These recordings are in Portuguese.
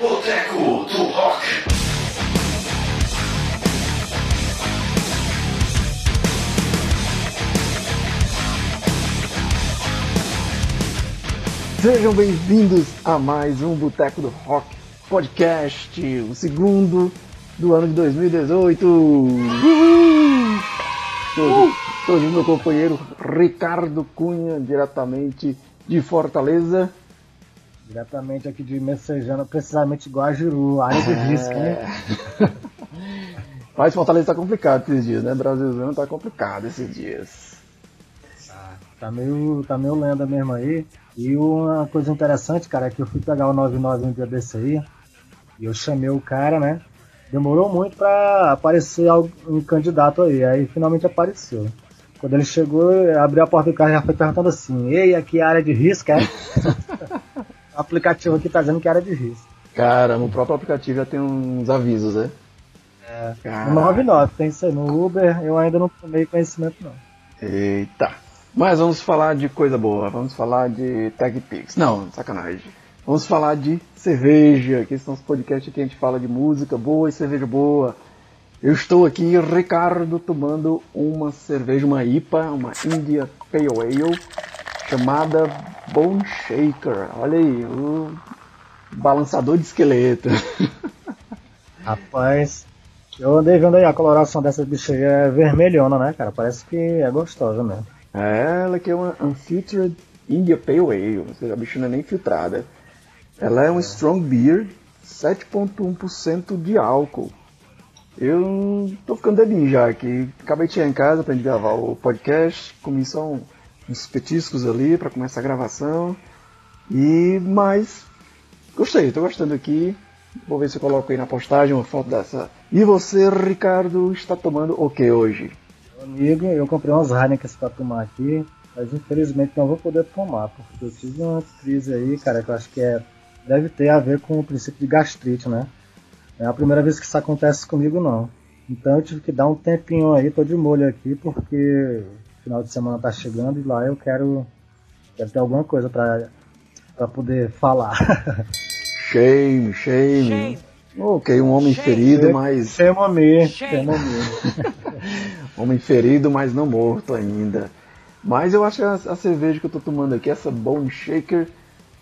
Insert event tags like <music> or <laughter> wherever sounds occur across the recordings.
Boteco do Rock. Sejam bem-vindos a mais um Boteco do Rock podcast, o segundo do ano de 2018. Uhul! Estou junto meu companheiro Ricardo Cunha, diretamente de Fortaleza. Diretamente aqui de Messejana, precisamente Guajiru, área de risco, né? <laughs> Mas Fortaleza tá complicado esses dias, né? Brasilzão tá complicado esses dias. Tá meio, tá meio lenda mesmo aí. E uma coisa interessante, cara, é que eu fui pegar o 99 um dia desse aí. E eu chamei o cara, né? Demorou muito pra aparecer um candidato aí. Aí finalmente apareceu. Quando ele chegou, abriu a porta do carro e já foi perguntando assim: Ei, aqui é área de risco, é? <laughs> o aplicativo aqui tá dizendo que de risco. Cara, no próprio aplicativo já tem uns avisos, né? É. No 99 tem isso aí. No Uber eu ainda não tomei conhecimento, não. Eita. Mas vamos falar de coisa boa, vamos falar de Tag Pix. Não, sacanagem. Vamos falar de cerveja, que esse nosso podcast aqui a gente fala de música boa e cerveja boa. Eu estou aqui, Ricardo, tomando uma cerveja, uma IPA, uma India Pale Ale, chamada Bone Shaker. Olha aí, o balançador de esqueleto. <laughs> Rapaz, eu andei vendo aí a coloração dessa bicha aí, é vermelhona, né, cara? Parece que é gostosa mesmo. É, ela que é uma Unfiltered India Pale Ale, ou seja, a bicha não é nem filtrada. Ela é um Strong Beer, 7.1% de álcool. Eu tô ficando dedinho já aqui. Acabei de chegar em casa pra gente gravar o podcast, comi só um, uns petiscos ali para começar a gravação. E mas gostei, tô gostando aqui. Vou ver se eu coloco aí na postagem uma foto dessa. E você, Ricardo, está tomando o que hoje? Amigo, eu comprei umas Heineken pra tomar aqui, mas infelizmente não vou poder tomar, porque eu tive uma crise aí, cara, que eu acho que é, deve ter a ver com o princípio de gastrite, né? É a primeira vez que isso acontece comigo, não. Então eu tive que dar um tempinho aí, tô de molho aqui, porque final de semana tá chegando e lá eu quero, quero ter alguma coisa pra, pra poder falar. <laughs> Shame, shame. shame. Ok, um homem shame. ferido, mas. Sem momê, sem momê. homem ferido, mas não morto ainda. Mas eu acho que a, a, cerveja que eu tô tomando aqui, essa Bone Shaker,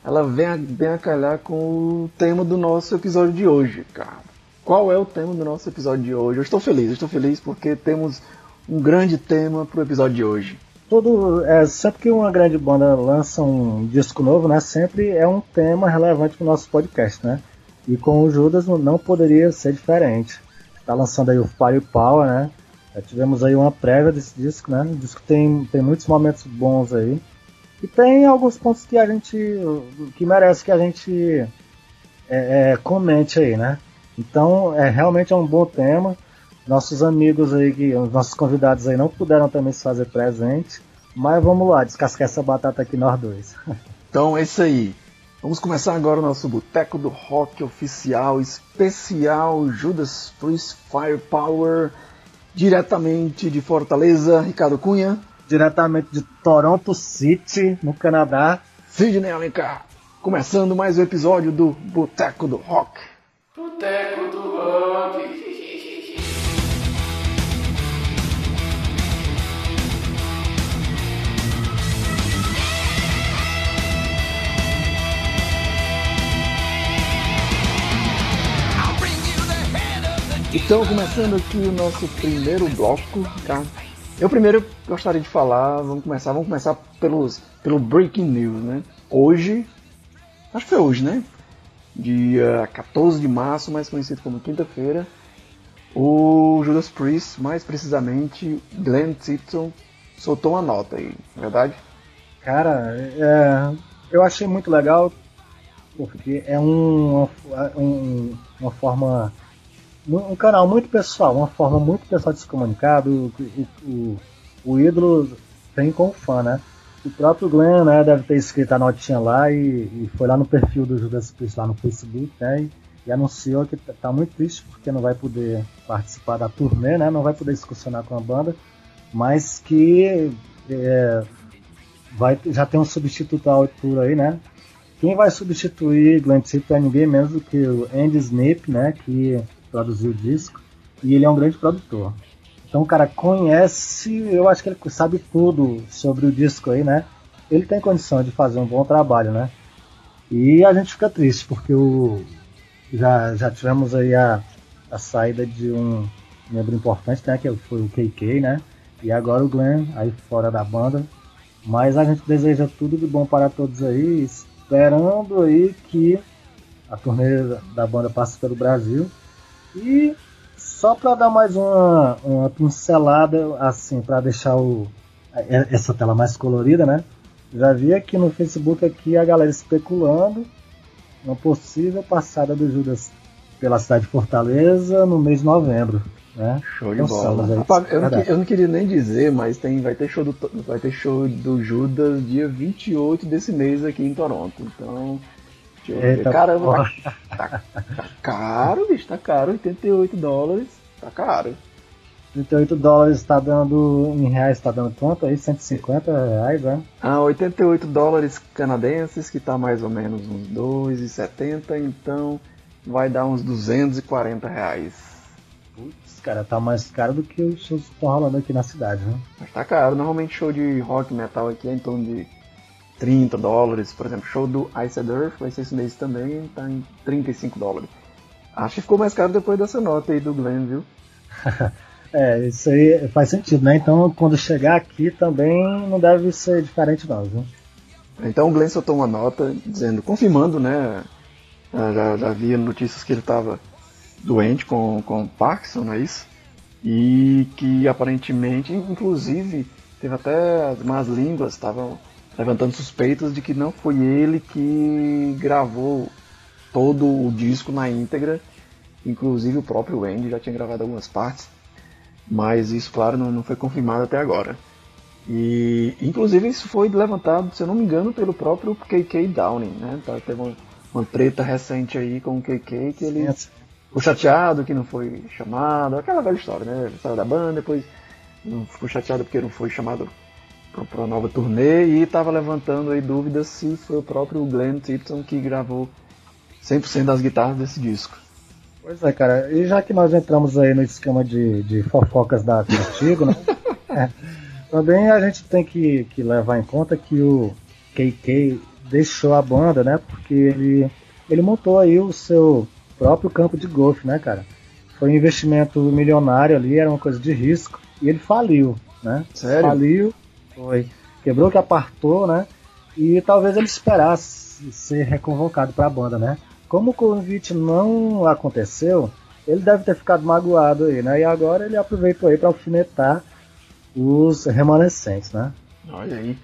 ela vem a, vem a calhar com o tema do nosso episódio de hoje, cara. Qual é o tema do nosso episódio de hoje? Eu estou feliz, eu estou feliz porque temos um grande tema para o episódio de hoje. Todo, é, sempre que uma grande banda lança um disco novo, né, sempre é um tema relevante para o nosso podcast, né? E com o Judas não poderia ser diferente. Está lançando aí o Firepower, né? Já tivemos aí uma prévia desse disco, né? O disco tem, tem muitos momentos bons aí. E tem alguns pontos que a gente. que merece que a gente é, é, comente aí, né? Então, é realmente é um bom tema. Nossos amigos aí, que, os nossos convidados aí não puderam também se fazer presente. Mas vamos lá, descascar essa batata aqui nós dois. <laughs> Então é isso aí. Vamos começar agora o nosso Boteco do Rock oficial, especial Judas Priest Firepower, diretamente de Fortaleza, Ricardo Cunha. Diretamente de Toronto City, no Canadá. Sidney Alencar. Começando mais um episódio do Boteco do Rock. Boteco do Rock. Então, começando aqui o nosso primeiro bloco, tá? Eu primeiro gostaria de falar, vamos começar, vamos começar pelos, pelo Breaking News, né? Hoje, acho que foi hoje, né? Dia 14 de março, mais conhecido como quinta-feira, o Judas Priest, mais precisamente Glenn Tipton, soltou uma nota aí, é verdade? Cara, é, eu achei muito legal, porque é um, um, uma forma um canal muito pessoal, uma forma muito pessoal de se comunicar, do, o, o, o ídolo tem com o fã, né? O próprio Glenn, né, deve ter escrito a notinha lá e, e foi lá no perfil do Judas Priest lá no Facebook, né, e, e anunciou que tá, tá muito triste porque não vai poder participar da turnê, né, não vai poder excursionar com a banda, mas que é, vai, já tem um substituto à altura aí, né, quem vai substituir Glenn Tipton é ninguém menos do que o Andy Snip, né, que produziu o disco, e ele é um grande produtor. Então o cara conhece, eu acho que ele sabe tudo sobre o disco aí, né? Ele tem condição de fazer um bom trabalho, né? E a gente fica triste, porque o, já, já tivemos aí a, a saída de um membro importante, né? Que foi o KK, né? E agora o Glenn aí fora da banda. Mas a gente deseja tudo de bom para todos aí, esperando aí que a turnê da banda passe pelo Brasil. E só para dar mais uma, uma pincelada, assim, para deixar o, essa tela mais colorida, né? Já vi aqui no Facebook aqui a galera especulando uma possível passada do Judas pela cidade de Fortaleza no mês de novembro. Né? Show de bola. eu, não, eu, não, queria nem dizer, mas tem, vai, ter show do, vai ter show do Judas dia 28 desse mês aqui em Toronto. Então, Eita ver. Caramba, tá, tá, tá, caro, bicho, tá caro. 88 dólares, tá caro. 38 dólares está dando em reais, está dando quanto aí? 150 reais, né? Ah, 88 dólares canadenses, que tá mais ou menos uns 2,70, então vai dar uns 240 reais. Putz, cara, tá mais caro do que os shows que estão rolando aqui na cidade, né? Mas tá caro, normalmente show de rock metal aqui é em torno de 30 dólares, por exemplo, show do Ice Earth vai ser esse mês também, tá em 35 dólares. Acho que ficou mais caro depois dessa nota aí do Glenn, viu? <laughs> É, isso aí faz sentido, né? Então quando chegar aqui também não deve ser diferente não, viu? Então o Glenn soltou uma nota dizendo, confirmando, né? Já, já havia notícias que ele estava doente com, com Parkinson, não é isso? E que aparentemente, inclusive, teve até as más línguas, estavam levantando suspeitas de que não foi ele que gravou todo o disco na íntegra. Inclusive o próprio Andy já tinha gravado algumas partes mas isso, claro, não, não foi confirmado até agora. E, inclusive, isso foi levantado, se eu não me engano, pelo próprio KK Downing, né? Tá, teve uma, uma treta recente aí com o KK que ele ficou chateado que não foi chamado, aquela velha história, né? Saiu da banda, depois não ficou chateado porque não foi chamado para a nova turnê e estava levantando aí dúvidas se foi o próprio Glenn Tipton que gravou 100% das guitarras desse disco. Pois é, cara. E já que nós entramos aí no esquema de, de fofocas da Contigo, né? <laughs> é, também a gente tem que, que levar em conta que o KK deixou a banda, né? Porque ele, ele montou aí o seu próprio campo de golfe, né, cara? Foi um investimento milionário ali, era uma coisa de risco. E ele faliu, né? Sério? Faliu, foi. Quebrou que apartou, né? E talvez ele esperasse ser reconvocado para a banda, né? Como o convite não aconteceu, ele deve ter ficado magoado aí, né? E agora ele aproveitou aí para alfinetar os remanescentes, né? Olha aí.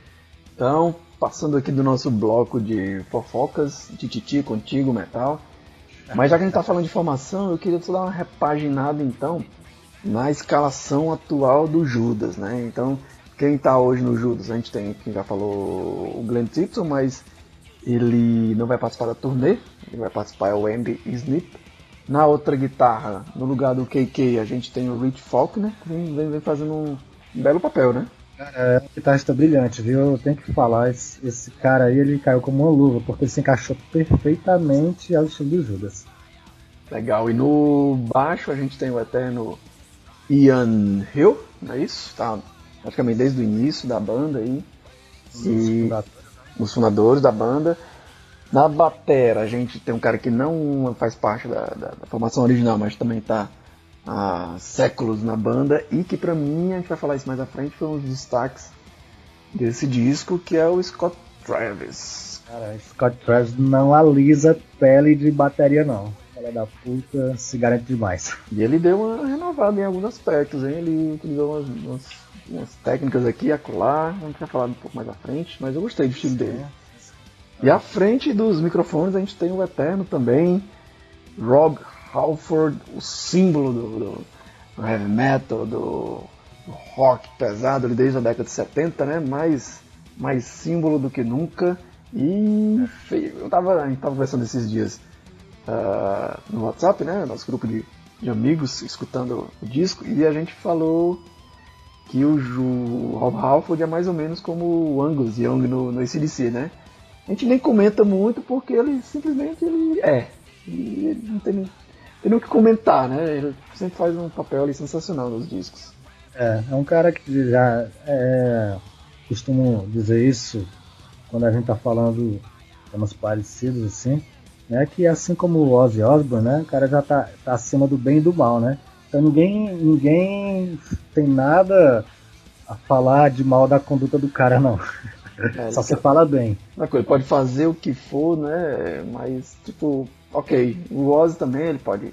Então, passando aqui do nosso bloco de fofocas, de titi contigo, metal. Mas já que a gente tá falando de formação, eu queria só dar uma repaginada então na escalação atual do Judas, né? Então, quem tá hoje no Judas? A gente tem, quem já falou, o Glenn Tipton, mas ele não vai participar da turnê, ele vai participar é o Andy Snip. Na outra guitarra, no lugar do KK, a gente tem o Rich Faulkner, que vem, vem, vem fazendo um, belo papel, né? É, um guitarrista brilhante, viu? Eu tenho que falar, esse, esse, cara aí ele caiu como uma luva, porque ele se encaixou perfeitamente ao estilo do Judas. Legal, e no baixo a gente tem o eterno Ian Hill, não é isso? Tá praticamente desde o início da banda aí. E os fundadores da banda. Na batera a gente tem um cara que não faz parte da, da, da formação original, mas também está há séculos na banda e que para mim, a gente vai falar isso mais à frente, foi um dos destaques desse disco, que é o Scott Travis. Cara, Scott Travis não alisa pele de bateria não. Fala da puta, se garante demais. E ele deu uma renovada em alguns aspectos, hein? Ele utilizou umas, umas umas técnicas aqui, acolá, a gente vai falar um pouco mais à frente, mas eu gostei do estilo dele. E à frente dos microfones a gente tem o Eterno também, Rob Halford, o símbolo do, do, do heavy metal, do, do, rock pesado desde a década de 70, né? Mais, mais símbolo do que nunca. E eu tava, a gente tava conversando esses dias uh, no WhatsApp, né? Nosso grupo de, de amigos escutando o disco, e a gente falou que o, o Rob Halford é mais ou menos como o Angus Young no, no ACDC, né? a gente nem comenta muito porque ele simplesmente ele é. E ele não tem, nem- tem nem o que comentar, né? Ele sempre faz um papel ali sensacional nos discos. É, é um cara que já é, costumo dizer isso quando a gente tá falando temas parecidos assim, né? Que assim como o Ozzy Osbourne, né? O cara já tá, tá acima do bem e do mal, né? Então ninguém, ninguém tem nada a falar de mal da conduta do cara, não. É, Só você fala bem. Uma coisa, ele pode fazer o que for, né? Mas, tipo, ok. O Ozzy também, ele pode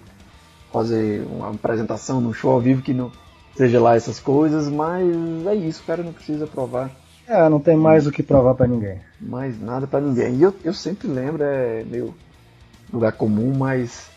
fazer uma apresentação num show ao vivo que não seja lá essas coisas, mas é isso, o cara não precisa provar É, não tem mais o que provar pra ninguém. mais nada pra ninguém. E eu, eu sempre lembro, é meio lugar comum, mas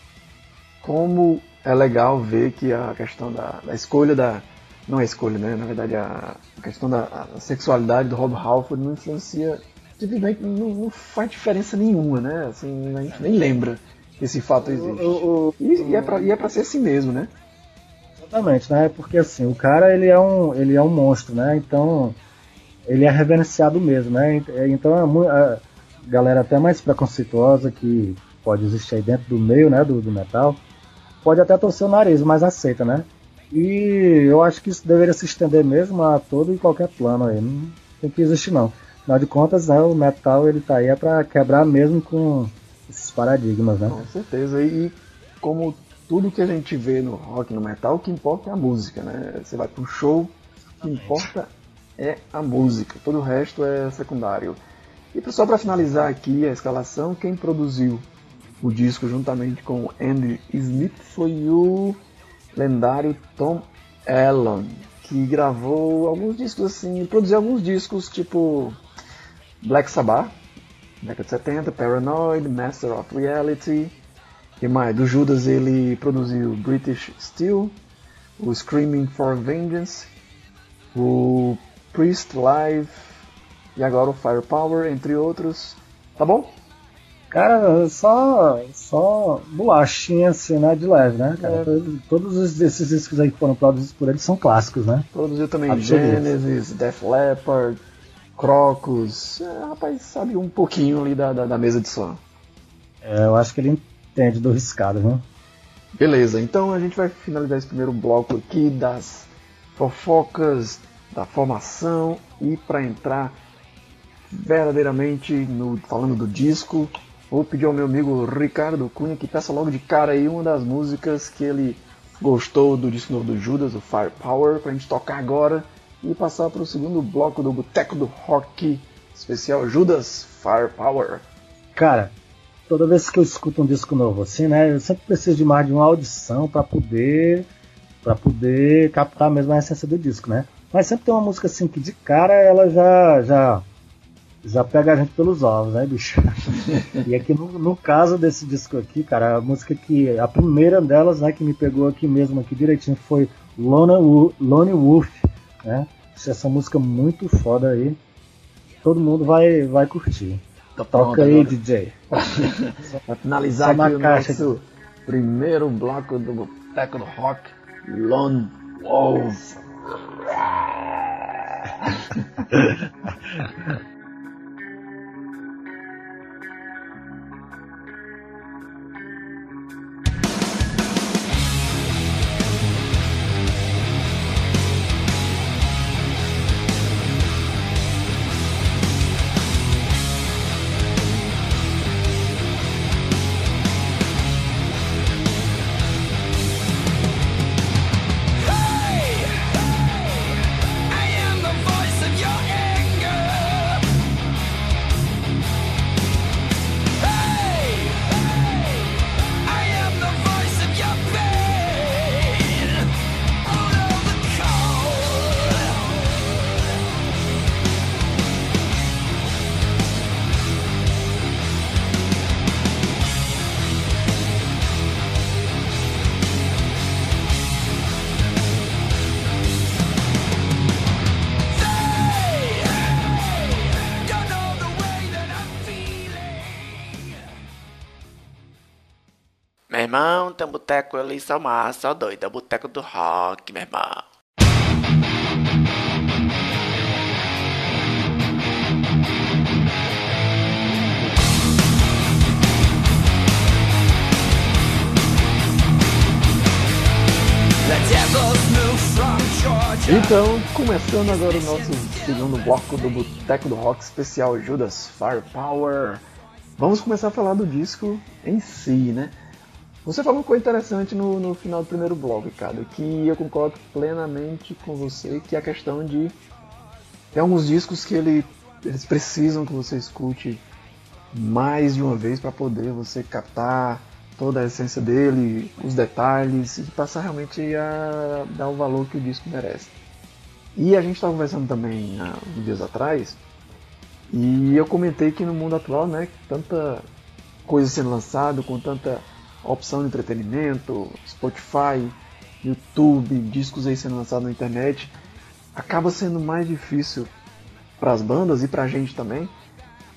como é legal ver que a questão da, da escolha da. Não é escolha, né? Na verdade, a, a questão da a sexualidade do Rob Halford não influencia. Simplesmente não, não faz diferença nenhuma, né? Assim, a gente nem lembra que esse fato existe. O- o- E, e é pra, e é pra ser assim mesmo, né? Exatamente, né? Porque assim, o cara ele é um, ele é um monstro, né? Então ele é reverenciado mesmo, né? Então é a galera até mais preconceituosa que pode existir aí dentro do meio, né, do, do metal, pode até torcer o nariz, mas aceita, né? E eu acho que isso deveria se estender mesmo a todo e qualquer plano aí. Não tem que existir não. Afinal de contas, né, o metal ele tá aí é pra quebrar mesmo com esses paradigmas, né? Com certeza. E como tudo que a gente vê no rock, no metal, o que importa é a música, né? Você vai pro show, o que importa é a música. Todo o resto é secundário. E só para finalizar aqui a escalação, quem produziu o disco juntamente com Andy Smith foi o lendário Tom Allen, que gravou alguns discos assim, produziu alguns discos tipo Black Sabbath, década de 70, Paranoid, Master of Reality. que mais? Do Judas ele produziu British Steel, o Screaming for Vengeance, o Priest Live e agora o Firepower, entre outros. Tá bom? Cara, só, só bolachinha assim, né, de leve, né, cara? É. Todos- Todos esses- esses discos aí que foram produzidos por ele são clássicos, né? Produziu também Absoluto. Genesis, Def Leppard, Crocus. É, rapaz, sabe um pouquinho ali da, da, da mesa de som. É, eu acho que ele entende do riscado, viu? Beleza, então a gente vai finalizar esse primeiro bloco aqui das fofocas da formação e para entrar verdadeiramente no falando do disco, vou pedir ao meu amigo Ricardo Cunha que peça logo de cara aí uma das músicas que ele gostou do disco novo do Judas, o Firepower, pra gente tocar agora e passar para o segundo bloco do Boteco do Rock especial Judas Firepower. Cara, toda vez que eu escuto um disco novo assim, né, eu sempre preciso de mais de uma audição pra poder para poder captar mesmo a essência do disco, né? Mas sempre tem uma música assim que de cara ela já já já pega a gente pelos ovos, né, bicho? <laughs> e aqui no, no caso desse disco aqui, cara, a música que a primeira delas, né, que me pegou aqui mesmo aqui direitinho foi Lone, Wo- Lone Wolf, né? Essa música muito foda aí. Todo mundo vai vai curtir. Tá pronto Toca aí, agora. DJ. Para <laughs> finalizar Só aqui na o caixa nosso primeiro bloco do Boteco do Rock, Lone Wolf. <laughs> Eita, boteco, eles são massa, só doida, é boteco do rock, meu irmão. Então, começando agora o nosso segundo bloco do Boteco do Rock especial Judas Firepower. Vamos começar a falar do disco em si, né? Você falou uma coisa interessante no, no final do primeiro bloco, Ricardo, que eu concordo plenamente com você, que é a questão de. Tem alguns discos que ele, eles precisam que você escute mais de uma vez para poder você captar toda a essência dele, os detalhes e passar realmente a dar o valor que o disco merece. E a gente estava conversando também há uns dias atrás e eu comentei que no mundo atual, né, tanta coisa sendo lançada, com tanta opção de entretenimento, Spotify, YouTube, discos aí sendo lançados na internet, acaba sendo mais difícil para as bandas e para a gente também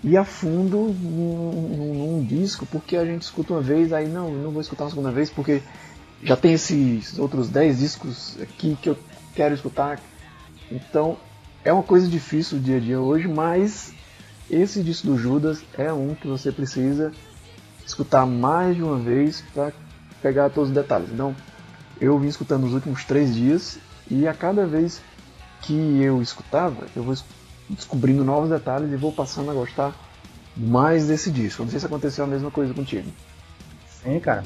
ir a fundo num, num, num, disco, porque a gente escuta uma vez, aí não, não vou escutar uma segunda vez, porque já tem esses outros 10 discos aqui que eu quero escutar. Então é uma coisa difícil o dia a dia hoje, mas esse disco do Judas é um que você precisa escutar mais de uma vez para pegar todos os detalhes. Então eu vim escutando nos últimos três dias e a cada vez que eu escutava, eu vou descobrindo novos detalhes e vou passando a gostar mais desse disco. Não sei se aconteceu a mesma coisa contigo. Sim, cara.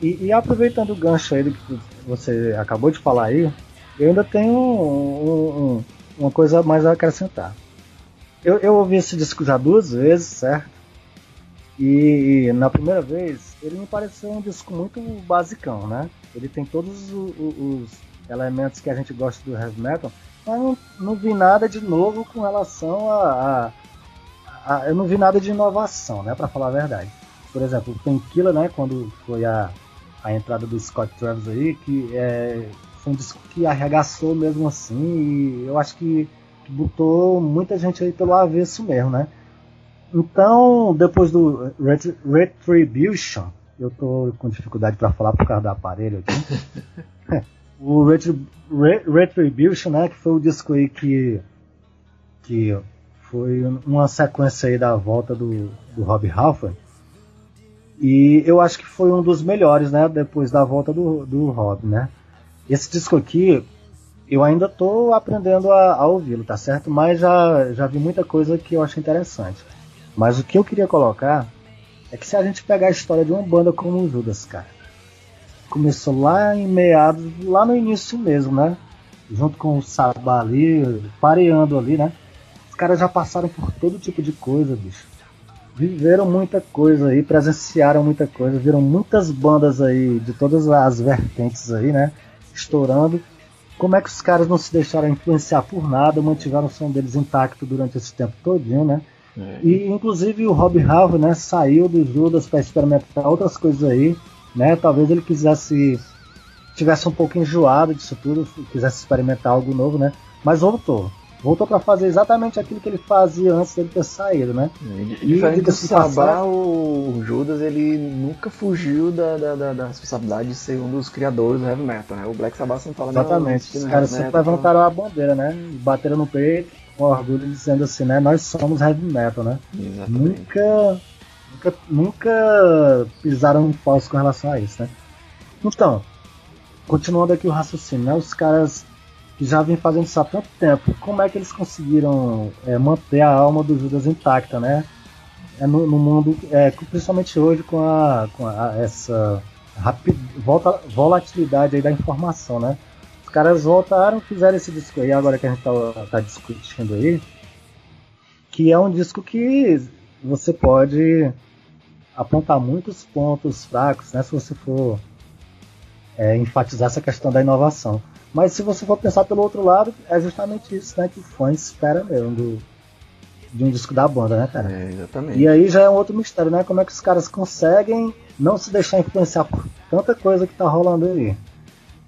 E, e aproveitando o gancho aí do que você acabou de falar aí, eu ainda tenho um, um, uma coisa mais a acrescentar. Eu, eu ouvi esse disco já duas vezes, certo? E, e na primeira vez ele me pareceu um disco muito basicão, né? Ele tem todos os, os elementos que a gente gosta do heavy metal, mas não, não vi nada de novo com relação a, a, a, Eu não vi nada de inovação, né? Pra falar a verdade. Por exemplo, o Painkiller, né? Quando foi a, a entrada do Scott Travis aí, que é, foi um disco que arregaçou mesmo assim, e eu acho que botou muita gente aí pelo avesso mesmo, né? Então, depois do Ret Retribution, eu tô com dificuldade para falar por causa do aparelho aqui. <laughs> o Retribution, né, que foi o disco aí que, que foi uma sequência aí da volta do, do Rob Halford. E eu acho que foi um dos melhores, né, depois da volta do, do Rob, né. Esse disco aqui, eu ainda estou aprendendo a, a ouvi-lo, tá certo? Mas já, já vi muita coisa que eu achei interessante. Mas o que eu queria colocar é que se a gente pegar a história de uma banda como o Judas, cara, começou lá em meados, lá no início mesmo, né? Junto com o Sabá ali, pareando ali, né? Os caras já passaram por todo tipo de coisa, bicho. Viveram muita coisa aí, presenciaram muita coisa, viram muitas bandas aí de todas as vertentes aí, né? Estourando. Como é que os caras não se deixaram influenciar por nada, mantiveram o som deles intacto durante esse tempo todinho, né? É. E inclusive o Rob Halford, né, saiu do Judas para experimentar outras coisas aí né? Talvez ele quisesse tivesse um pouco enjoado disso tudo, quisesse experimentar algo novo, né? Mas voltou. Voltou para fazer exatamente aquilo que ele fazia antes dele ter saído, né? E, diferente do Sabá, o Judas ele nunca fugiu da, da, da, da, responsabilidade de ser um dos criadores do heavy metal, né? O Black Sabbath sempre fala Exatamente. Os caras sempre levantaram a bandeira, né? Bateram no peito com orgulho dizendo assim, né? Nós somos heavy metal, né? Exatamente. Nunca nunca, nunca pisaram falso com relação a isso, né? Então, continuando aqui o raciocínio, né? Os caras que já vêm fazendo isso há tanto tempo, como é que eles conseguiram é, manter a alma do Judas intacta, né? É no, no mundo, é, principalmente hoje com, a, com a, essa rapid, volta, volatilidade aí da informação, né? Os caras voltaram, fizeram esse disco aí, agora que a gente tá, tá discutindo aí, que é um disco que você pode apontar muitos pontos fracos, né, se você for é, enfatizar essa questão da inovação. Mas se você for pensar pelo outro lado, é justamente isso né, que o fã espera mesmo do, de um disco da banda, né, cara? É, exatamente. E aí já é um outro mistério, né? Como é que os caras conseguem não se deixar influenciar por tanta coisa que tá rolando aí.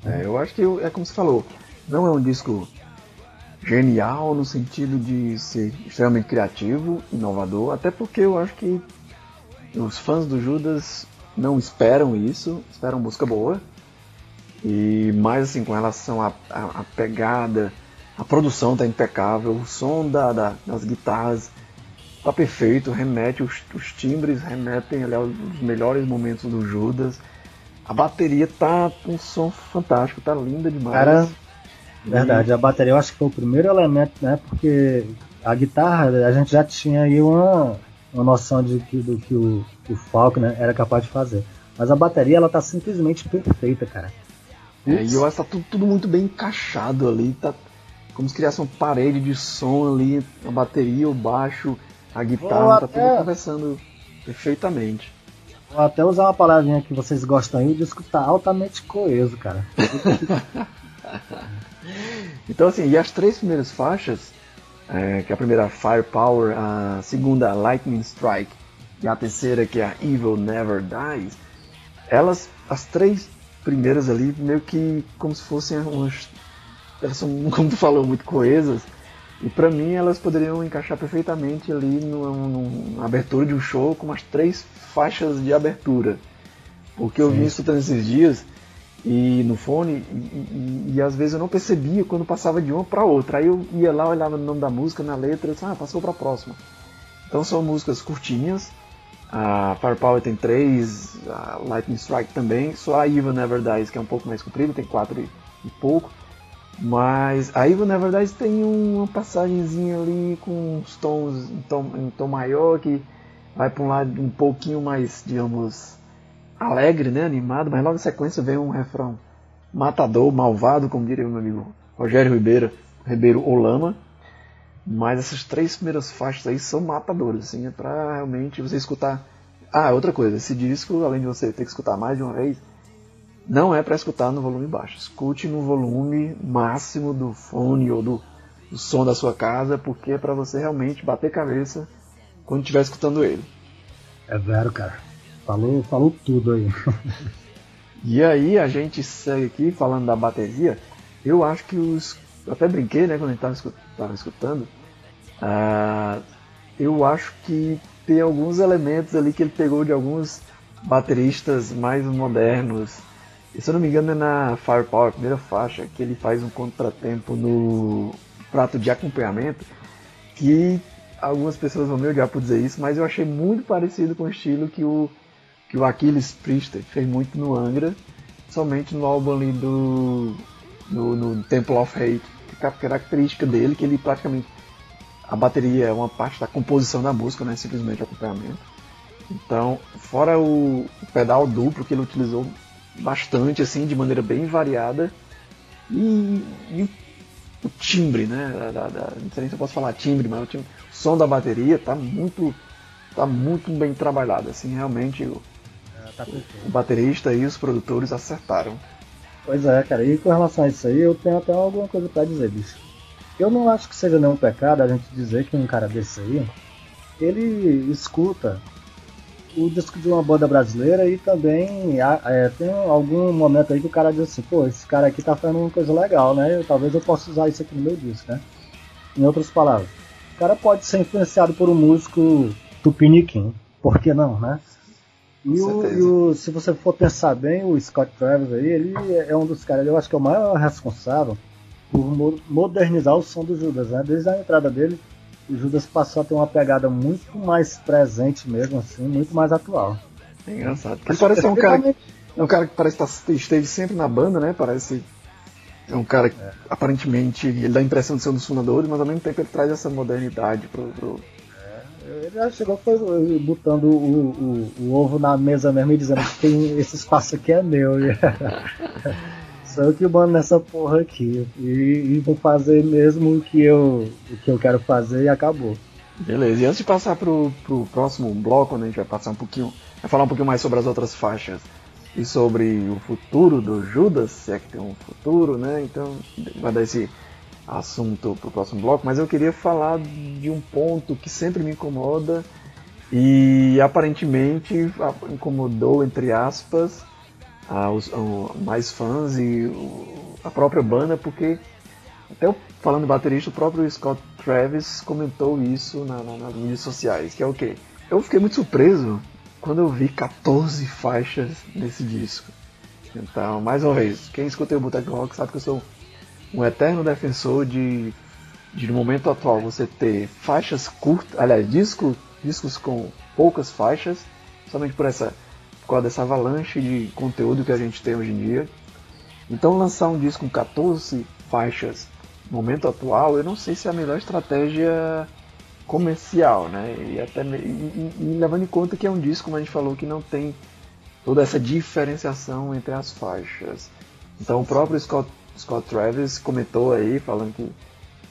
É, eu acho que é como você falou, não é um disco genial no sentido de ser extremamente criativo, inovador, até porque eu acho que os fãs do Judas não esperam isso, esperam música boa. E mais assim, com relação à, pegada, a produção tá impecável, o som da, da, das guitarras tá perfeito, remete, os, os timbres remetem ali, aos melhores momentos do Judas. A bateria tá com um som fantástico, tá linda demais. Cara, Verdade, a bateria eu acho que foi o primeiro elemento, né? Porque a guitarra a gente já tinha aí uma, uma noção de que, do que o, o Falco né, era capaz de fazer. Mas a bateria ela tá simplesmente perfeita, cara. É, e eu acho que tá tudo, tudo muito bem encaixado ali, tá como se criasse uma parede de som ali, a bateria, o baixo, a guitarra, tá tudo até- conversando perfeitamente. Vou até usar uma palavrinha que vocês gostam aí, o disco tá altamente coeso, cara. <laughs> Então assim, e as três primeiras faixas, é, que a primeira Firepower, a segunda Lightning Strike e a terceira que é a Evil Never Dies, elas, as três primeiras ali, meio que como se fossem umas, elas são, <laughs> como tu falou, muito coesas, e pra mim elas poderiam encaixar perfeitamente ali numa, abertura de um show com umas três faixas de abertura. Porque eu vim escutando esses dias e no fone e, e- e às vezes eu não percebia quando passava de uma para outra. Aí eu ia lá, olhava no nome da música, na letra, e disse, ah, passou para a próxima. Então são músicas curtinhas. A Firepower tem três, a Lightning Strike também. Só a Evil Never Dies, que é um pouco mais comprida, tem quatro e, e pouco. Mas a Evil Never Dies tem uma passagenzinha ali com uns tons em tom, em tom maior que vai para um lado um pouquinho mais, digamos, alegre, né, animado, mas logo em sequência vem um refrão matador, malvado, como diria meu amigo Rogério Ribeiro, Ribeiro Olama. Mas essas três primeiras faixas aí são matadoras, assim, é pra realmente você escutar. Ah, outra coisa, esse disco, além de você ter que escutar mais de uma vez, não é para escutar no volume baixo. Escute no volume máximo do fone ou do, do som da sua casa, porque é para você realmente bater cabeça quando estiver escutando ele. É vero, cara. Falou, falou tudo aí. <laughs> E aí a gente segue aqui falando da bateria. Eu acho que os. Eu até brinquei, né, quando a gente tava, escu- tava escutando. Ah, eu acho que tem alguns elementos ali que ele pegou de alguns bateristas mais modernos. E se eu não me engano é na Firepower, primeira faixa, que ele faz um contratempo no prato de acompanhamento. Que algumas pessoas vão me odiar por dizer isso, mas eu achei muito parecido com o estilo que o que o Aquiles Priester fez muito no Angra, somente no álbum ali do no, no Temple of Hate, que é a característica dele que ele praticamente a bateria é uma parte da composição da música, não é simplesmente acompanhamento. Então, fora o pedal duplo que ele utilizou bastante assim, de maneira bem variada, e, e o, timbre, né? Da, da- da- não sei nem se eu posso falar timbre, mas o, timbre, o som da bateria tá muito tá muito bem trabalhado, assim, realmente o, tá perfeito. o baterista e os produtores acertaram. Pois é, cara, e com relação a isso aí, eu tenho até alguma coisa pra dizer, bicho. Eu não acho que seja nenhum pecado a gente dizer que um cara desse aí, ele escuta o disco de uma banda brasileira e também é, tem algum momento aí que o cara diz assim, pô, esse cara aqui tá fazendo uma coisa legal, né? Talvez eu possa usar isso aqui no meu disco, né? Em outras palavras, o cara pode ser influenciado por um músico tupiniquim, por que não, né? E, o, e o- se você for pensar bem, o Scott Travis aí, ele é um dos caras, eu acho que é o maior responsável por mo- modernizar o som do Judas, né? Desde a entrada dele, o Judas passou a ter uma pegada muito mais presente mesmo, assim, muito mais atual. É engraçado. Ele parece ser um cara, é um cara que parece estar esteve sempre na banda, né? Parece é um cara que aparentemente ele dá a impressão de ser um dos fundadores, mas ao mesmo tempo ele traz essa modernidade pro, pro- Ele já chegou foi, botando o, o- o ovo na mesa mesmo e dizendo que tem, esse espaço aqui é meu. <laughs> Sou eu que mando nessa porra aqui. E, e vou fazer mesmo o que eu, o que eu quero fazer e acabou. Beleza, e antes de passar pro, pro próximo bloco, onde a gente vai passar um pouquinho, vai falar um pouquinho mais sobre as outras faixas e sobre o futuro do Judas, se é que tem um futuro, né? Então vai dar esse assunto pro próximo bloco, mas eu queria falar de um ponto que sempre me incomoda e aparentemente incomodou, entre aspas, a- os a- mais fãs e a própria banda, porque até falando de baterista, o próprio Scott Travis comentou isso na- na- nas mídias sociais, que é o quê? Eu fiquei muito surpreso quando eu vi 14 faixas nesse disco. Então, mais uma vez, quem escuta o Boteco Rock sabe que eu sou um eterno defensor de, de no momento atual você ter faixas curtas, aliás, disco, discos com poucas faixas, somente por essa por causa dessa avalanche de conteúdo que a gente tem hoje em dia. Então lançar um disco com 14 faixas no momento atual, eu não sei se é a melhor estratégia comercial, né? E até e- e- levando em conta que é um disco, como a gente falou, que não tem toda essa diferenciação entre as faixas. Então o próprio Scott, Scott Travis comentou aí, falando que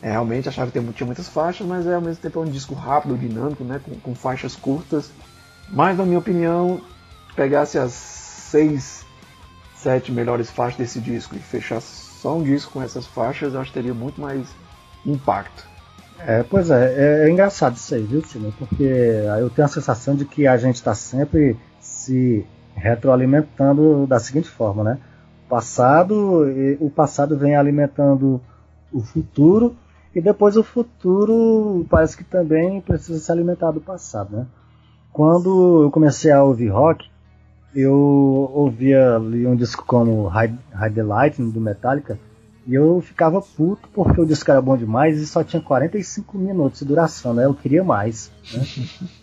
é, realmente achava que tinha muitas faixas, mas é ao mesmo tempo é um disco rápido, dinâmico, né? Com, com faixas curtas. Mas na minha opinião, pegasse as seis, sete melhores faixas desse disco e fechasse só um disco com essas faixas, eu acho que teria muito mais impacto. É, pois é, é, é engraçado isso aí, viu, Silvio? Porque eu tenho a sensação de que a gente está sempre se retroalimentando da seguinte forma, né? O passado, o passado vem alimentando o futuro e depois o futuro parece que também precisa se alimentar do passado, né? Quando eu comecei a ouvir rock, eu ouvia ali um disco como Hide, Hide the Lightning do Metallica e eu ficava puto porque o disco era bom demais e só tinha 45 minutos de duração, né? Eu queria mais. Né?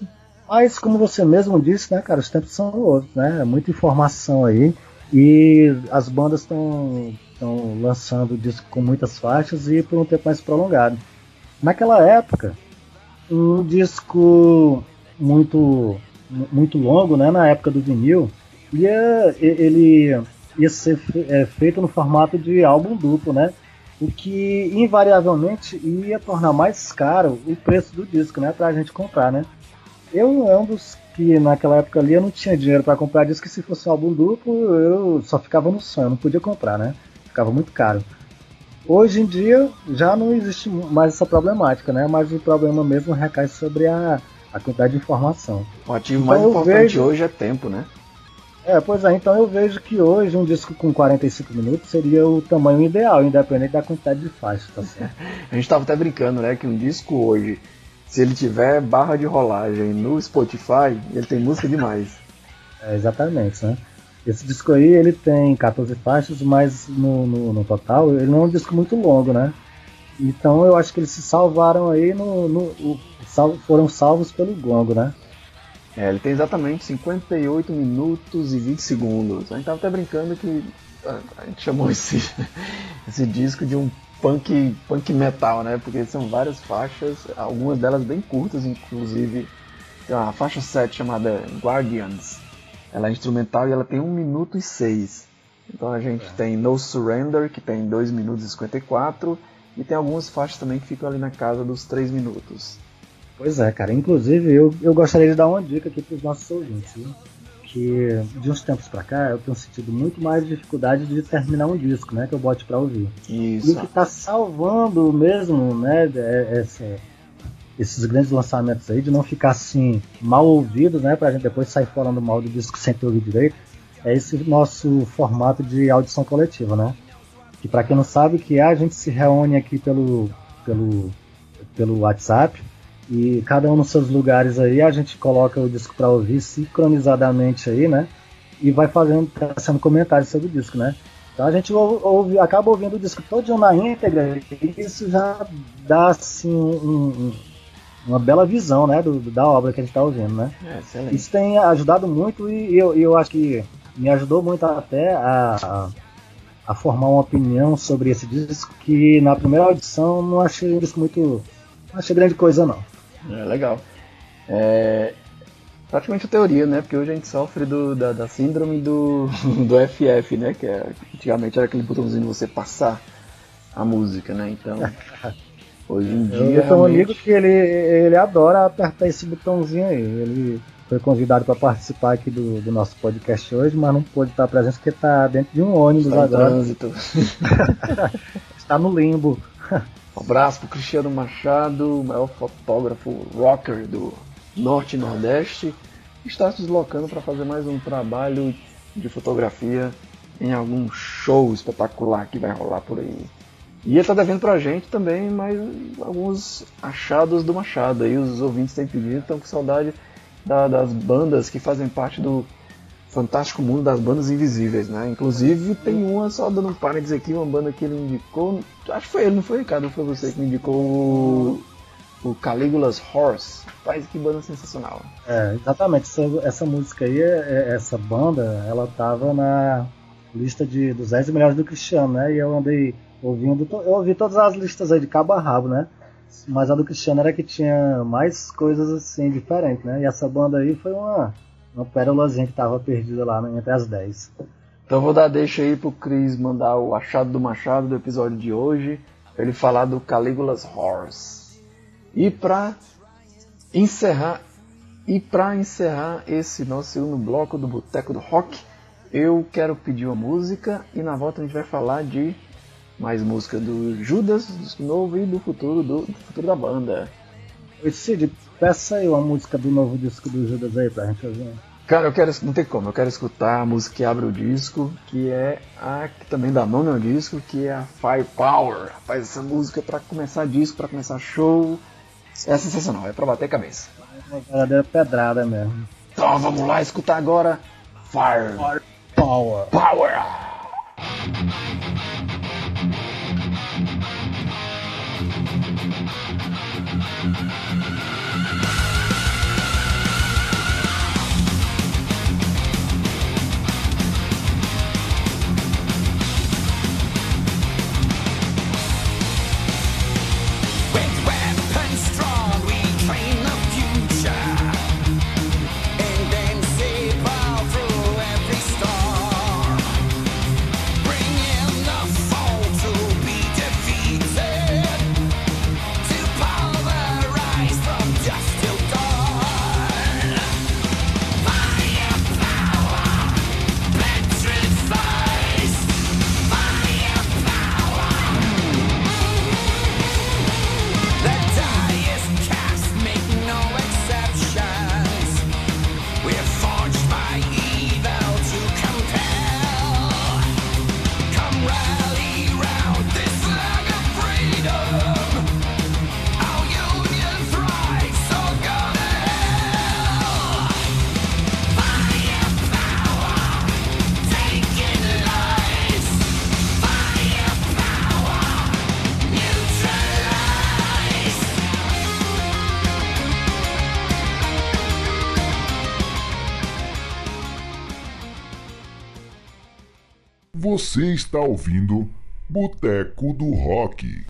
<laughs> Mas como você mesmo disse, né, cara, os tempos são outros, né? É muita informação aí e as bandas estão estão lançando disco com muitas faixas e por um tempo mais prolongado. Naquela época, um disco muito muito longo, né, na época do vinil, ia ele ia ser é, feito no formato de álbum duplo, né? O que invariavelmente ia tornar mais caro o preço do disco, né, pra gente comprar, né? Eu é um dos que naquela época ali eu não tinha dinheiro para comprar disco e se fosse um álbum duplo eu só ficava no sonho, não podia comprar, né? Ficava muito caro. Hoje em dia já não existe mais essa problemática, né? Mas o problema mesmo recai sobre a, a quantidade de informação. O ativo Então mais importante vejo- hoje é tempo, né? É, pois é, então eu vejo que hoje um disco com 45 minutos seria o tamanho ideal, independente da quantidade de faixas, tá certo? <laughs> A gente tava até brincando, né? Que um disco hoje, se ele tiver barra de rolagem no Spotify, ele tem música demais. <laughs> É, exatamente, né? Esse disco aí, ele tem 14 faixas, mas no, no, no total, ele não é um disco muito longo, né? Então eu acho que eles se salvaram aí no... no o- sal- foram salvos pelo gongo, né? É, ele tem exatamente 58 minutos e 20 segundos. A gente tava até brincando que a, a gente chamou esse, <laughs> esse disco de um punk, punk metal, né? Porque são várias faixas, algumas delas bem curtas, inclusive tem uma faixa 7 chamada Guardians. Ela é instrumental e ela tem 1 minuto e 6. Então a gente tem No Surrender, que tem 2 minutos e 54, e tem algumas faixas também que ficam ali na casa dos 3 minutos. Pois é, cara. Inclusive, eu, eu gostaria de dar uma dica aqui para os nossos ouvintes. Viu? Que de uns tempos pra cá eu tenho sentido muito mais dificuldade de terminar um disco, né? Que eu bote pra ouvir. E Isso. o que tá salvando mesmo, né? é- essa- esses grandes lançamentos aí, de não ficar assim mal ouvido, né? Pra gente depois sair falando mal do disco sem ter ouvido direito, é esse nosso formato de audição coletiva, né? Que pra quem não sabe, que é, a gente se reúne aqui pelo, pelo, pelo WhatsApp e cada um nos seus lugares aí a gente coloca o disco para ouvir sincronizadamente aí, né? E vai fazendo, trazendo comentários sobre o disco, né? Então a gente ouve, acaba ouvindo o disco todo na íntegra e isso já dá assim um- um- uma bela visão, né, do, da obra que a gente está ouvindo, né? É. Isso tem ajudado muito e eu, eu acho que me ajudou muito até a, a, a formar uma opinião sobre esse disco que na primeira audição não achei um disco muito. não achei grande coisa não. É legal. É praticamente a teoria, né? Porque hoje a gente sofre do, da, da síndrome do, <laughs> do FF, né? Que é, antigamente era aquele botãozinho de você passar a música, né? Então, <laughs> hoje em dia. Eu, eu tenho um realmente- amigo que ele, ele adora apertar esse botãozinho aí. Ele foi convidado para participar aqui do, do nosso podcast hoje, mas não pôde estar presente porque está dentro de um ônibus Está agora. trânsito. <laughs> Está no limbo. Um abraço pro Cristiano Machado, o maior fotógrafo rocker do Norte e Nordeste, que está se deslocando para fazer mais um trabalho de fotografia em algum show espetacular que vai rolar por aí. E ele tá devendo pra gente também mais alguns achados do Machado. Aí os ouvintes têm pedido, estão com saudade da- das bandas que fazem parte do fantástico mundo das bandas invisíveis, né? Inclusive tem uma, só dando um parênteses aqui, uma banda que ele indicou. Acho que foi ele, não foi, Ricardo? Foi você que me indicou o, o Caligula's Horse. Faz que banda sensacional. É, exatamente. Essa, essa música aí, é- é- essa banda, ela tava na lista de, dos 10 melhores do Cristiano, né? E eu andei ouvindo. Eu ouvi todas as listas aí de cabo a rabo, né? Mas a do Cristiano era que tinha mais coisas assim diferentes, né? E essa banda aí foi uma, uma pérolazinha que tava perdida lá né, entre as 10. Então vou dar deixa aí pro Cris mandar o achado do Machado do episódio de hoje, ele falar do Caligula's Horse. E pra encerrar e para encerrar esse nosso segundo bloco do Boteco do Rock, eu quero pedir uma música e na volta a gente vai falar de mais música do Judas, do novo e do futuro do, do futuro da banda. Oi, Cid, peça aí uma música do novo disco do Judas aí pra gente ouvir. Cara, eu quero, não tem como, eu quero escutar a música que abre o disco, que é a que também dá nome ao disco, que é a Firepower. Rapaz, essa música é pra começar disco, pra começar show, é sensacional, é pra bater cabeça. Uma verdadeira pedrada mesmo. Então vamos lá escutar agora Fire Power. Power. Você está ouvindo Boteco do Rock.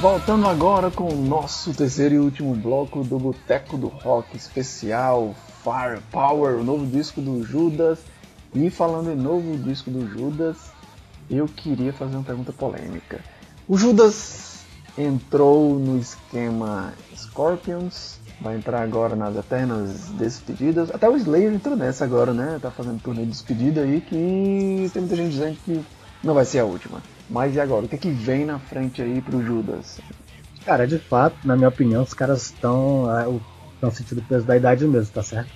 Voltando agora com o nosso terceiro e último bloco do Boteco do Rock especial Firepower, o novo disco do Judas. E falando em novo disco do Judas, eu queria fazer uma pergunta polêmica. O Judas entrou no esquema Scorpions, vai entrar agora nas Eternas Despedidas. Até o Slayer entrou nessa agora, né? Tá fazendo turnê de despedida aí que tem muita gente dizendo que não vai ser a última. Mas e agora? O que é que vem na frente aí pro Judas? Cara, de fato, na minha opinião, os caras estão estão sentindo o peso da idade mesmo, tá certo?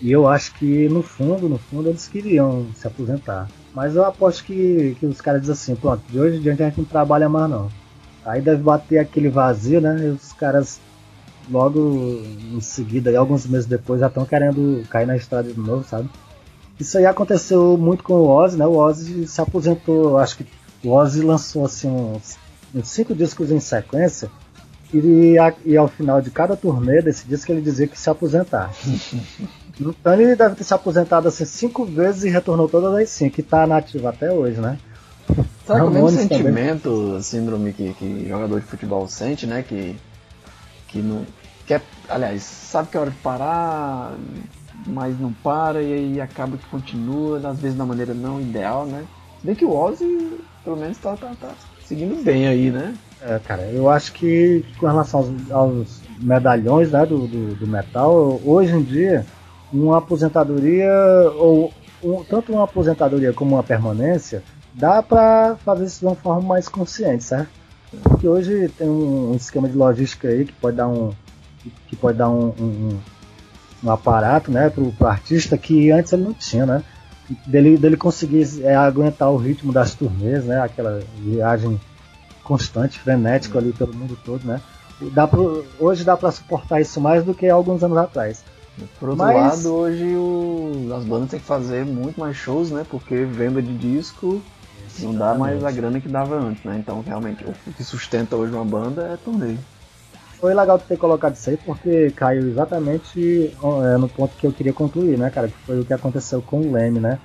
E eu acho que no fundo, no fundo, eles queriam se aposentar. Mas eu aposto que, que os caras dizem assim, pronto, de hoje em diante a gente não trabalha mais não. Aí deve bater aquele vazio, né? E os caras logo em seguida, alguns meses depois, já estão querendo cair na estrada de novo, sabe? Isso aí aconteceu muito com o Ozzy, né? O Ozzy se aposentou, acho que o Ozzy lançou assim uns, uns cinco discos em sequência e, e ao final de cada turnê desse disco ele dizia que se aposentar. <laughs> então ele deve ter se aposentado assim cinco vezes e retornou todas as cinco, e tá nativo até hoje, né? Que é o mesmo Ramones também. sentimento, síndrome que, que jogador de futebol sente, né? Que, que não quer, aliás, sabe que é hora de parar, mas não para e aí acaba que continua, às vezes da maneira não ideal, né? Se bem que o Ozzy, pelo menos, tá, tá, tá seguindo bem aí, né? É, cara, eu acho que com relação aos, aos medalhões né, do, do, do metal, hoje em dia, uma aposentadoria, ou um- tanto uma aposentadoria como uma permanência, dá pra fazer isso de uma forma mais consciente, certo? Porque hoje tem um esquema de logística aí que pode dar um, que pode dar um, um, um aparato né, pro, pro artista que antes ele não tinha, né? Dele, dele conseguir é, aguentar o ritmo das turnês, né? Aquela viagem constante, frenético ali pelo mundo todo, né? Dá pro, hoje dá pra suportar isso mais do que alguns anos atrás. Por outro Mas- lado, hoje o- as bandas têm que fazer muito mais shows, né? Porque venda de disco não dá mais a grana que dava antes, né? Então, realmente, o que sustenta hoje uma banda é turnê. Foi legal ter colocado isso aí porque caiu exatamente é, no ponto que eu queria concluir, né, cara? Que foi o que aconteceu com o Leme, né?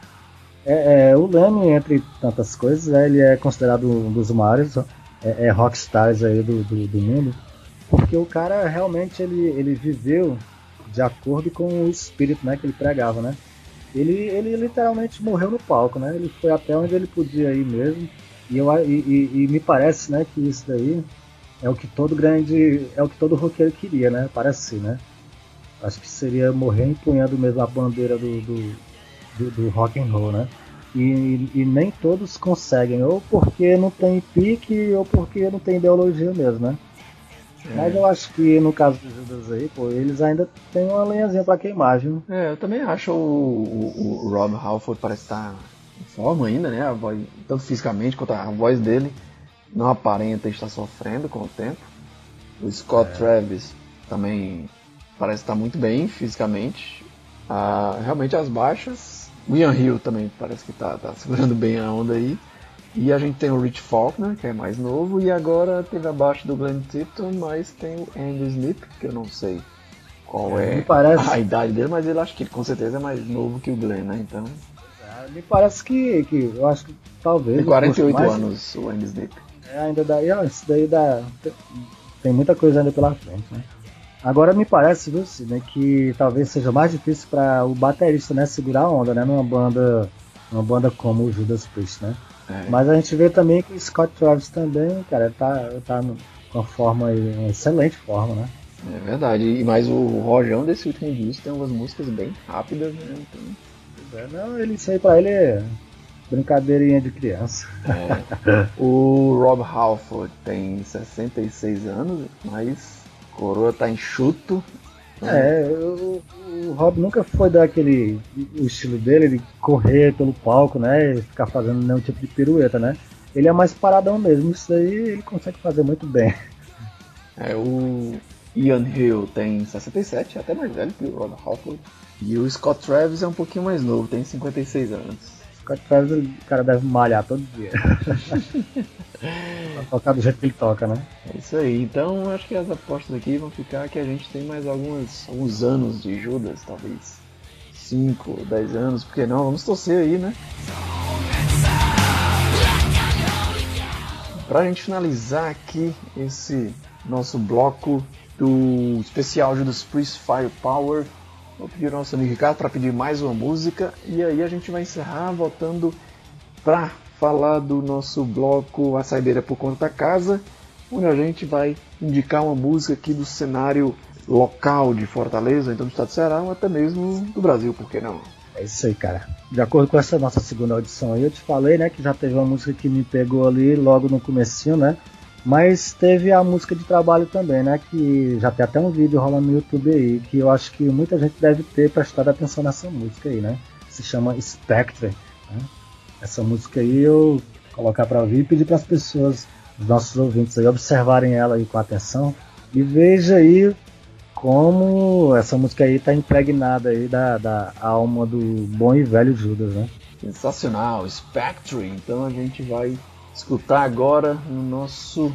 É, é, o Leme, entre tantas coisas, né, ele é considerado um dos maiores é, é, rockstars aí do, do, do mundo, porque o cara realmente ele, ele viveu de acordo com o espírito né, que ele pregava, né? Ele, ele literalmente morreu no palco, né? Ele foi até onde ele podia ir mesmo. E, eu, e, e- e me parece né, que isso daí é o que todo grande. É o que todo roqueiro queria, né? Parece, né? Acho que seria morrer empunhando mesmo a bandeira do, do, do, do rock and roll, né? E, e nem todos conseguem, ou porque não tem pique, ou porque não tem ideologia mesmo, né? Mas eu acho que no caso dos Judas aí, pô, eles ainda têm uma lenhazinha pra queimar, viu? É, eu também acho o, o, o Rob Halford parece estar em forma ainda, né? A voz, tanto fisicamente quanto a voz dele não aparenta estar sofrendo com o tempo. O Scott Travis também parece estar muito bem fisicamente. Ah, realmente as baixas. O Ian Hill também parece que está segurando bem a onda aí. E a gente tem o Rich Faulkner, que é mais novo, e agora teve abaixo do Glenn Tipton, mas tem o Andy Snip, que eu não sei qual É, é parece- a idade dele, mas ele acho que ele com certeza é mais novo que o Glenn, né? Então, Ah, Me parece que, que eu acho que talvez. tem o 48 curso mais- anos o Andy Snip. É, ainda dá, ah, isso daí dá. Tem muita coisa ainda pela frente, né? Agora me parece, viu, Sidney, que talvez seja mais difícil para o baterista, né, segurar a onda, né, numa banda, numa banda como o Judas Priest, né? É. Mas a gente vê também que o Scott Travis também, cara, tá, tá com uma forma uma excelente forma, né? É verdade. E mais o Rojão desse último disco tem umas músicas bem rápidas, né? Então, É, Não, ele, isso aí pra ele é brincadeirinha de criança. o Rob Halford tem 66 anos, mas coroa tá enxuto. É, o, o Rob nunca foi daquele. O estilo dele de correr pelo palco, né? E ficar fazendo nenhum tipo de pirueta, né? Ele é mais paradão mesmo. Isso daí ele consegue fazer muito bem. É, o Ian Hill tem 67, até mais velho que o Rob Halford. E o Scott Travis é um pouquinho mais novo, tem 56 anos. O cara deve malhar todo dia. pra <laughs> tocar do jeito que ele toca, né? É isso aí, então acho que as apostas aqui vão ficar que a gente tem mais algumas, alguns anos de Judas, talvez 5 ou 10 anos, porque não? Vamos torcer aí, né? Pra gente finalizar aqui esse nosso bloco do especial Judas Priest Firepower, vou pedir ao nosso amigo Ricardo para pedir mais uma música e aí a gente vai encerrar voltando para falar do nosso bloco A Saideira por Conta Casa, onde a gente vai indicar uma música aqui do cenário local de Fortaleza, então do estado do Ceará, ou até mesmo do Brasil, por que não? É isso aí, cara. De acordo com essa nossa segunda audição aí, eu te falei, né, que já teve uma música que me pegou ali logo no comecinho, né? Mas teve a música de trabalho também, né? Que já tem até um vídeo rolando no YouTube aí, que eu acho que muita gente deve ter prestado atenção nessa música aí, né? Se chama Spectre. Né? Essa música aí eu colocar para ouvir e pedir para as pessoas, os nossos ouvintes aí, observarem ela aí com atenção e veja aí como essa música aí tá impregnada aí da, da alma do bom e velho Judas, né? Sensacional, Spectre. Então a gente vai escutar agora no nosso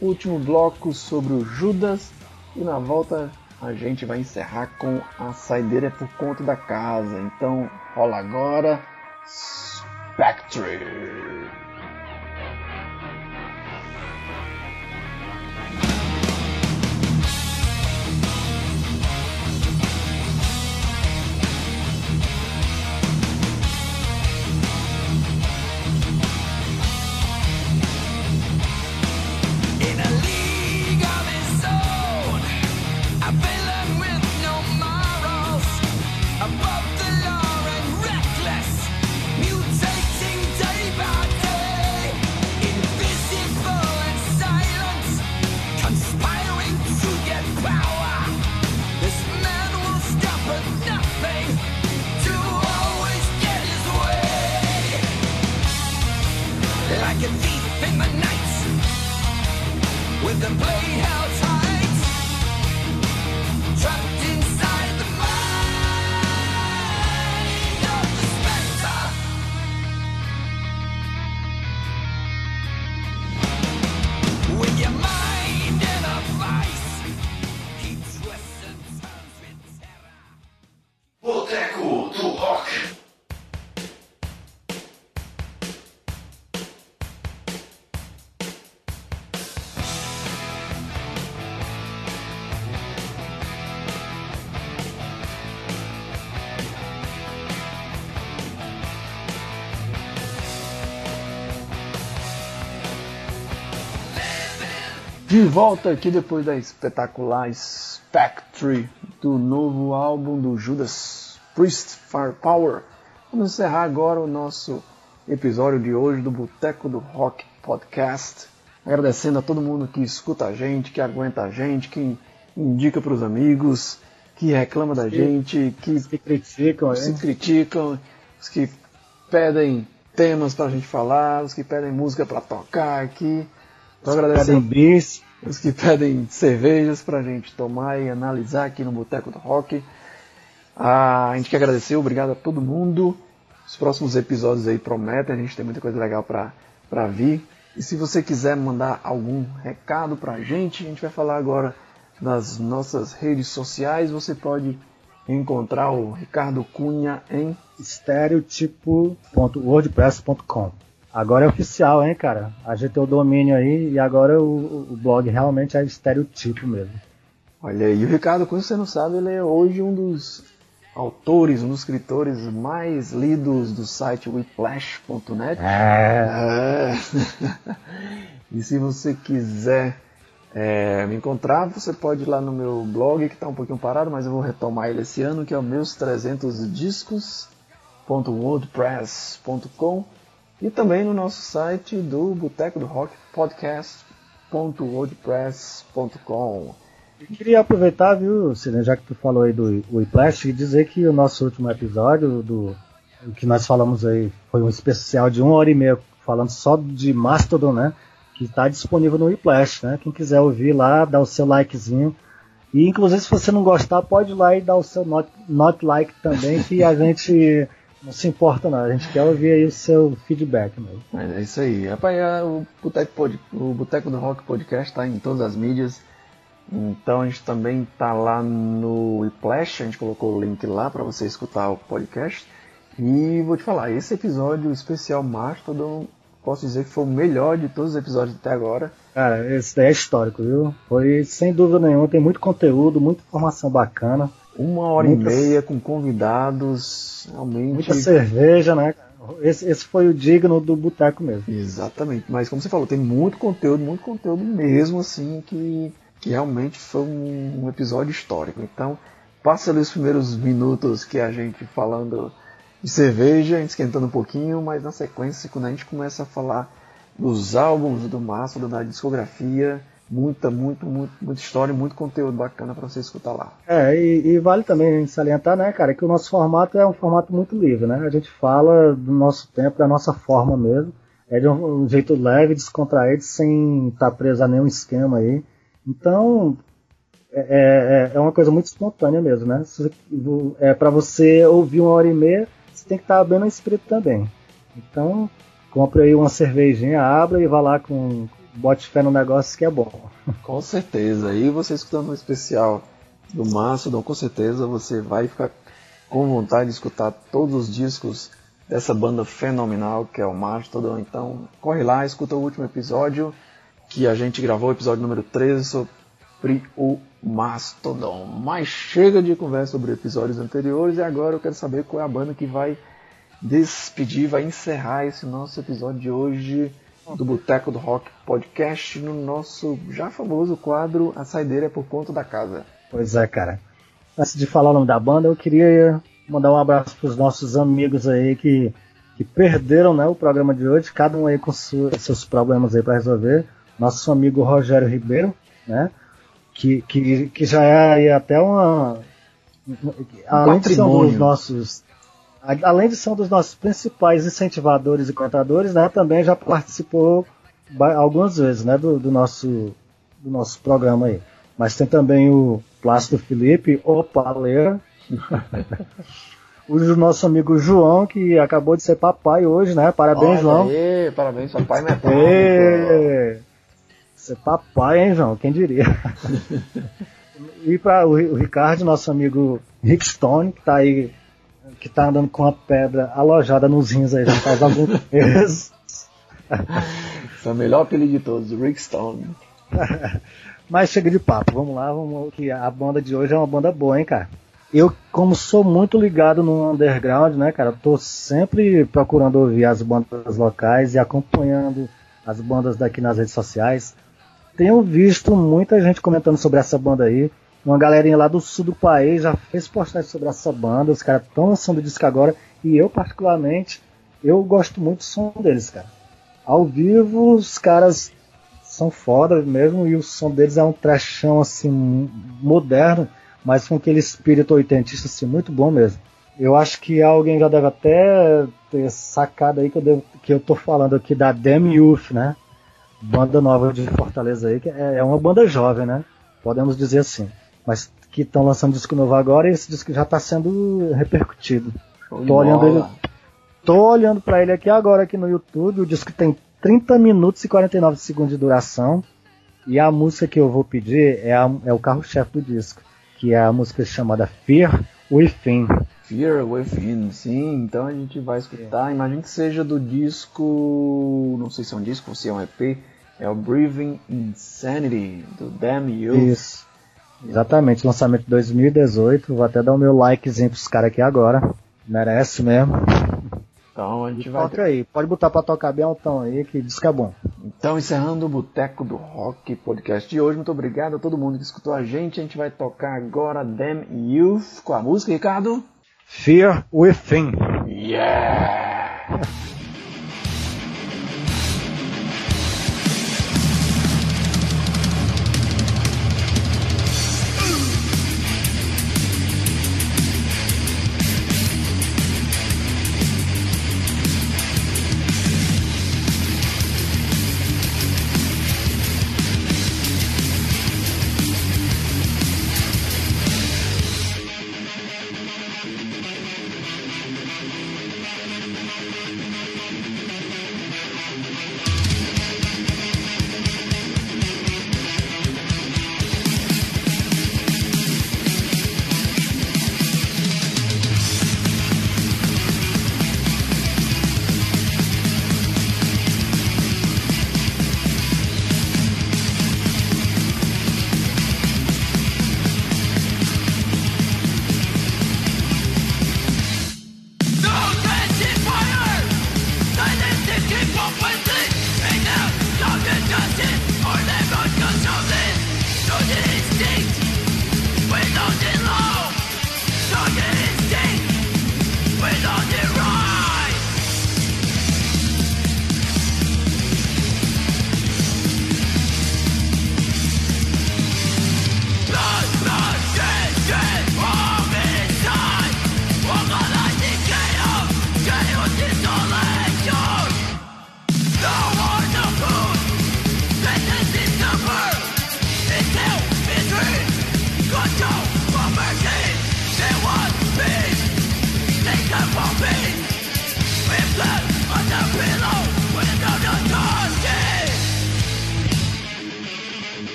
último bloco sobre o Judas e na volta a gente vai encerrar com a saideira por conta da casa. Então rola agora Spectre. De volta aqui depois da espetacular Spectre do novo álbum do Judas Priest Firepower. Vamos encerrar agora o nosso episódio de hoje do Boteco do Rock Podcast. Agradecendo a todo mundo que escuta a gente, que aguenta a gente, que indica para os amigos, que reclama da gente, que Que criticam, se hein? criticam, os que pedem temas pra gente falar, os que pedem música pra tocar aqui. Então agradecer Pedem bis. os que pedem cervejas pra gente tomar e analisar aqui no Boteco do Rock. Ah, a gente quer agradecer, obrigado a todo mundo. Os próximos episódios aí prometem, a gente tem muita coisa legal pra, pra vir. E se você quiser mandar algum recado pra gente, a gente vai falar agora nas nossas redes sociais. Você pode encontrar o Ricardo Cunha em estereotipo.wordpress.com. Agora é oficial, hein, cara? Ajeitei o domínio aí e agora o, o blog realmente é estereotipo mesmo. Olha aí, o Ricardo Cunha, você não sabe, ele é hoje um dos autores, um dos escritores mais lidos do site whiplash.net. É. É. <laughs> e se você quiser é, me encontrar, você pode ir lá no meu blog, que está um pouquinho parado, mas eu vou retomar ele esse ano, que é o meus 300 discos.wordpress.com e também no nosso site do Boteco do Rock podcast.wordpress.com. Eu queria aproveitar, viu, Sidney, já que tu falou aí do Whiplash, e dizer que o nosso último episódio, do o que nós falamos aí, foi um especial de uma hora e meia, falando só de Mastodon, né? Que está disponível no Whiplash, né? Quem quiser ouvir lá, dá o seu likezinho. E inclusive se você não gostar, pode ir lá e dar o seu not, not like também, que a <laughs> gente não se importa não, a gente quer ouvir aí o seu feedback mesmo. Mas é isso aí. Rapaz, é, o Boteco, Pod- o Boteco do Rock Podcast está em todas as mídias. Então a gente também tá lá no Whiplash, a gente colocou o link lá para você escutar o podcast. E vou te falar, esse episódio especial Mastodon, posso dizer que foi o melhor de todos os episódios até agora. Cara, esse daí é histórico, viu? Foi sem dúvida nenhuma, tem muito conteúdo, muita informação bacana, Uma hora Muitas- e meia com convidados, realmente. muita cerveja, né? Esse, esse foi o digno do boteco mesmo. Exatamente, mas como você falou, tem muito conteúdo, muito conteúdo mesmo, assim, que, que realmente foi um, um episódio histórico. Então, passa ali os primeiros minutos que a gente falando de cerveja, a gente esquentando um pouquinho, mas na sequência, quando a gente começa a falar dos álbuns do Mastodon, da discografia, muita, muito, muito, muita história, e muito conteúdo bacana para você escutar lá. É, e, e vale também salientar, né, cara, que o nosso formato é um formato muito livre, né? A gente fala do nosso tempo, da nossa forma mesmo. É de um, um jeito leve, descontraído, sem estar preso a nenhum esquema aí. Então, é, é, é uma coisa muito espontânea mesmo, né? É para você ouvir uma hora e meia, você tem que estar bem no espírito também. Então, compre aí uma cervejinha, abra e vá lá com bote fé no negócio que é bom. Com certeza. E você escutando um especial do Mastodon, com certeza você vai ficar com vontade de escutar todos os discos dessa banda fenomenal que é o Mastodon. Então, corre lá, escuta o último episódio que a gente gravou, o episódio número 13 sobre o Mastodon. Mas chega de conversa sobre episódios anteriores e agora eu quero saber qual é a banda que vai despedir, vai encerrar esse nosso episódio de hoje do Boteco do Rock Podcast no nosso já famoso quadro A Saideira é por Conta da Casa. Pois é, cara. Antes de falar o nome da banda, eu queria mandar um abraço para os nossos amigos aí que, que perderam né, o programa de hoje, cada um aí com su- seus problemas aí para resolver. Nosso amigo Rogério Ribeiro, né? Que, que, que já é aí até uma. Além de ser um dos nossos. Além de ser um dos nossos principais incentivadores e contadores, né? Também já participou algumas vezes, né? Do, do nosso, do nosso programa aí. Mas tem também o Plácido Felipe, <laughs> o Paleira. o nosso amigo João, que acabou de ser papai hoje, né? Parabéns, Olha João. aí, parabéns, papai. Ê, Ser papai, hein, João? Quem diria? <laughs> e para o, o Ricardo, nosso amigo Rick Stone, que tá aí, que tá andando com a pedra alojada nos rins aí já faz algum. <laughs> Esse é o melhor apelido de todos, Rick Stone. <laughs> Mas chega de papo, vamos lá, vamos que a banda de hoje é uma banda boa, hein, cara. Eu, como sou muito ligado no underground, né, cara, tô sempre procurando ouvir as bandas locais e acompanhando as bandas daqui nas redes sociais. tenho visto muita gente comentando sobre essa banda aí. Uma galerinha lá do sul do país já fez postagem sobre essa banda. Os caras estão lançando disco agora. E eu, particularmente, eu gosto muito do som deles, cara. Ao vivo, os caras são foda mesmo. E o som deles é um trashão, assim, moderno. Mas com aquele espírito oitentista, assim, muito bom mesmo. Eu acho que alguém já deve até ter sacado aí que eu, devo, que eu tô falando aqui da Dem Youth, né? Banda nova de Fortaleza aí, que é, é uma banda jovem, né? Podemos dizer assim. Mas que estão lançando disco novo agora e esse disco já está sendo repercutido. Show Tô olhando bola. ele, tô olhando para ele aqui agora aqui no YouTube. O disco tem 30 minutos e 49 segundos de duração. E a música que eu vou pedir é, a- é o carro-chefe do disco, que é a música chamada Fear Within. Fear Within, sim, então a gente vai escutar. Imagino que seja do disco. Não sei se é um disco ou se é um EP. É o Breathing Insanity, do Damn You. Isso. Exatamente, lançamento de 2018. Vou até dar o meu likezinho pros caras aqui agora. Merece mesmo. Então a gente vai. Toca aí, pode botar pra tocar bem altão aí, que disco é bom. Então, encerrando o Boteco do Rock podcast de hoje. Muito obrigado a todo mundo que escutou a gente. A gente vai tocar agora Damn Youth com a música, Ricardo. Fear Within. Yeah!